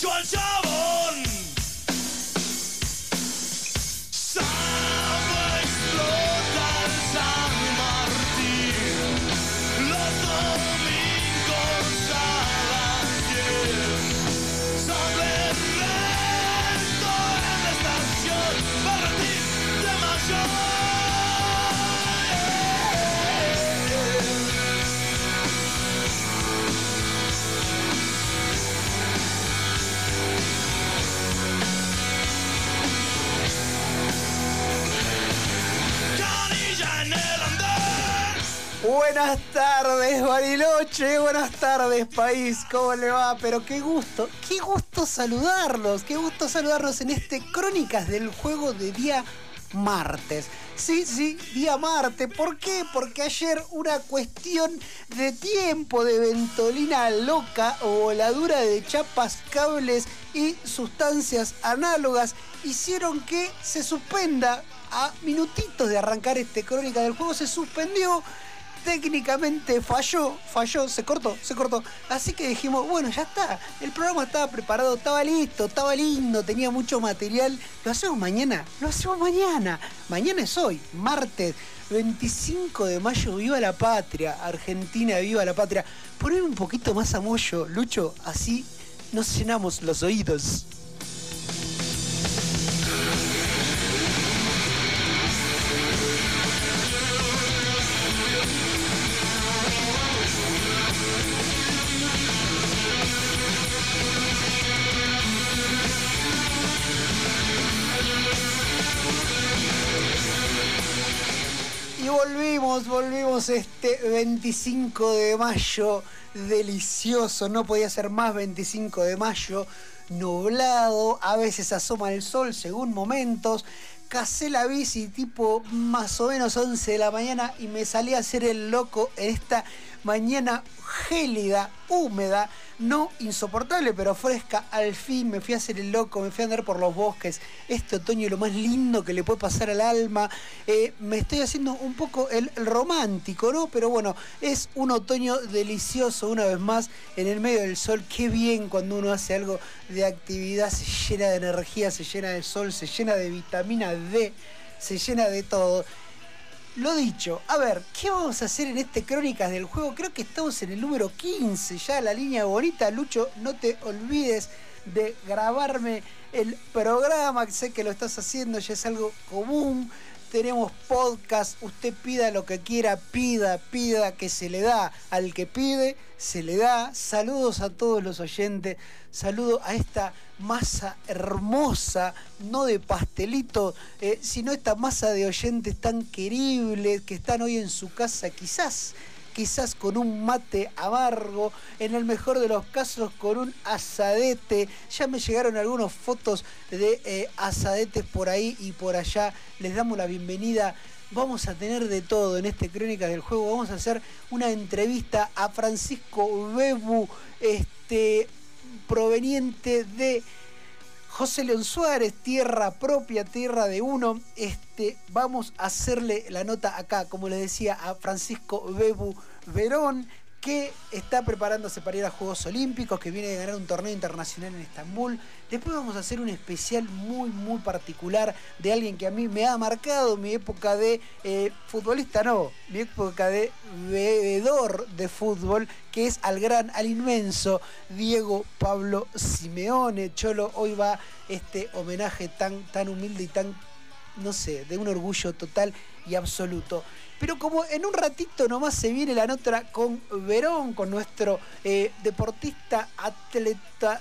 enganchó al. Buenas tardes, Bariloche. Buenas tardes, país. ¿Cómo le va? Pero qué gusto, qué gusto saludarlos. Qué gusto saludarlos en este Crónicas del Juego de día martes. Sí, sí, día martes. ¿Por qué? Porque ayer una cuestión de tiempo de ventolina loca o voladura de chapas, cables y sustancias análogas hicieron que se suspenda a minutitos de arrancar este crónica del juego. Se suspendió técnicamente falló, falló, se cortó, se cortó. Así que dijimos, bueno, ya está. El programa estaba preparado, estaba listo, estaba lindo, tenía mucho material. Lo hacemos mañana, lo hacemos mañana. Mañana es hoy, martes 25 de mayo, viva la patria. Argentina, viva la patria. Poner un poquito más a mollo, Lucho, así nos llenamos los oídos. Volvimos, volvimos este 25 de mayo, delicioso, no podía ser más 25 de mayo, nublado, a veces asoma el sol según momentos, casé la bici tipo más o menos 11 de la mañana y me salí a hacer el loco en esta mañana gélida, húmeda, no insoportable, pero fresca. Al fin me fui a hacer el loco, me fui a andar por los bosques. Este otoño lo más lindo que le puede pasar al alma. Eh, me estoy haciendo un poco el, el romántico, ¿no? Pero bueno, es un otoño delicioso una vez más en el medio del sol. Qué bien cuando uno hace algo de actividad, se llena de energía, se llena de sol, se llena de vitamina D, se llena de todo. Lo dicho, a ver, ¿qué vamos a hacer en este Crónicas del Juego? Creo que estamos en el número 15, ya la línea bonita. Lucho, no te olvides de grabarme el programa, sé que lo estás haciendo, ya es algo común. Tenemos podcast, usted pida lo que quiera, pida, pida, que se le da. Al que pide, se le da. Saludos a todos los oyentes, saludo a esta masa hermosa, no de pastelito, eh, sino esta masa de oyentes tan queribles que están hoy en su casa, quizás quizás con un mate amargo, en el mejor de los casos con un asadete. Ya me llegaron algunas fotos de eh, asadetes por ahí y por allá. Les damos la bienvenida. Vamos a tener de todo en este Crónica del Juego. Vamos a hacer una entrevista a Francisco Bebu, este, proveniente de José León Suárez, tierra propia, tierra de uno. Este, vamos a hacerle la nota acá, como les decía, a Francisco Bebu Verón, que está preparándose para ir a Juegos Olímpicos, que viene de ganar un torneo internacional en Estambul. Después vamos a hacer un especial muy, muy particular de alguien que a mí me ha marcado mi época de eh, futbolista, no, mi época de bebedor de fútbol, que es al gran, al inmenso Diego Pablo Simeone. Cholo, hoy va este homenaje tan, tan humilde y tan, no sé, de un orgullo total y absoluto. Pero como en un ratito nomás se viene la nota con Verón, con nuestro eh, deportista atleta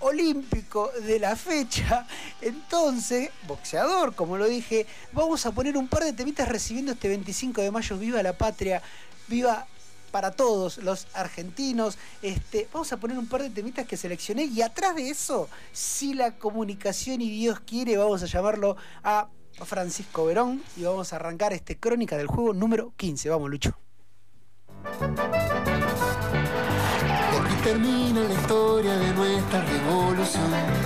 olímpico de la fecha, entonces, boxeador, como lo dije, vamos a poner un par de temitas recibiendo este 25 de mayo, viva la patria, viva para todos los argentinos. Este, vamos a poner un par de temitas que seleccioné y atrás de eso, si la comunicación y Dios quiere, vamos a llamarlo a Francisco Verón y vamos a arrancar este crónica del juego número 15. Vamos, Lucho. Termina la historia de nuestra revolución.